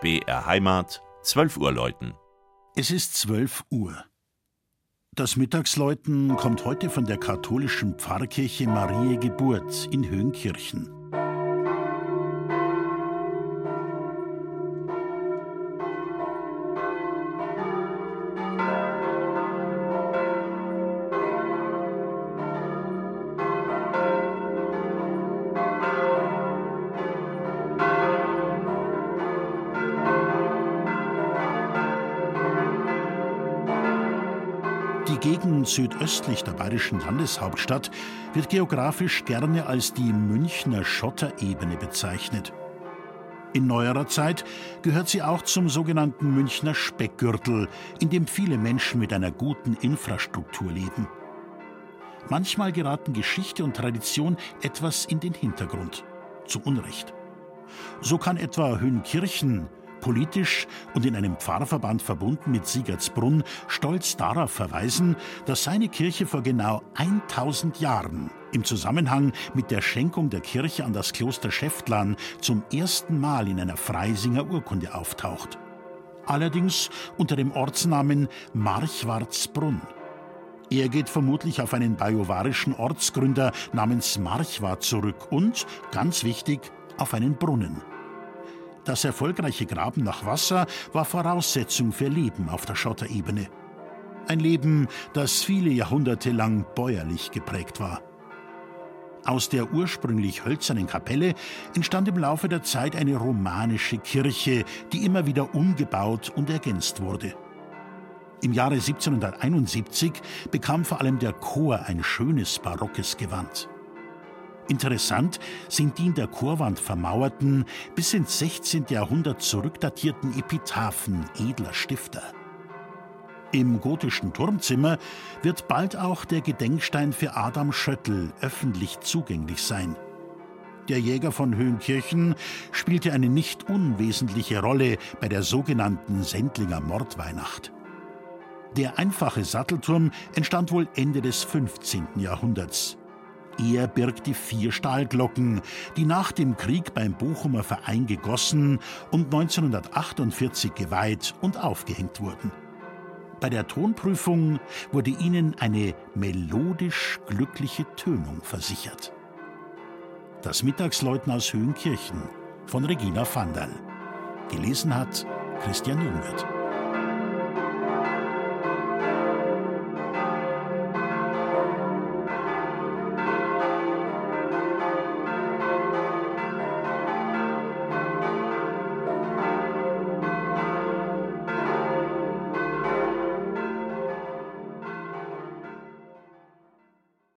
BR Heimat, 12 Uhr läuten. Es ist 12 Uhr. Das Mittagsläuten kommt heute von der katholischen Pfarrkirche Marie Geburt in Höhenkirchen. Gegend südöstlich der bayerischen Landeshauptstadt wird geografisch gerne als die Münchner Schotterebene bezeichnet. In neuerer Zeit gehört sie auch zum sogenannten Münchner Speckgürtel, in dem viele Menschen mit einer guten Infrastruktur leben. Manchmal geraten Geschichte und Tradition etwas in den Hintergrund. Zu Unrecht. So kann etwa Höhenkirchen politisch und in einem Pfarrverband verbunden mit Siegertsbrunn, stolz darauf verweisen, dass seine Kirche vor genau 1000 Jahren im Zusammenhang mit der Schenkung der Kirche an das Kloster Schäftlarn zum ersten Mal in einer Freisinger Urkunde auftaucht. Allerdings unter dem Ortsnamen Marchwardsbrunn. Er geht vermutlich auf einen bajuwarischen Ortsgründer namens Marchwart zurück und, ganz wichtig, auf einen Brunnen. Das erfolgreiche Graben nach Wasser war Voraussetzung für Leben auf der Schotterebene. Ein Leben, das viele Jahrhunderte lang bäuerlich geprägt war. Aus der ursprünglich hölzernen Kapelle entstand im Laufe der Zeit eine romanische Kirche, die immer wieder umgebaut und ergänzt wurde. Im Jahre 1771 bekam vor allem der Chor ein schönes barockes Gewand. Interessant sind die in der Chorwand vermauerten, bis ins 16. Jahrhundert zurückdatierten Epitaphen edler Stifter. Im gotischen Turmzimmer wird bald auch der Gedenkstein für Adam Schöttl öffentlich zugänglich sein. Der Jäger von Höhenkirchen spielte eine nicht unwesentliche Rolle bei der sogenannten Sendlinger Mordweihnacht. Der einfache Sattelturm entstand wohl Ende des 15. Jahrhunderts. Er birgt die vier Stahlglocken, die nach dem Krieg beim Bochumer Verein gegossen und 1948 geweiht und aufgehängt wurden. Bei der Tonprüfung wurde ihnen eine melodisch glückliche Tönung versichert. Das Mittagsläuten aus Höhenkirchen von Regina Vandal. Gelesen hat Christian Jungwirth.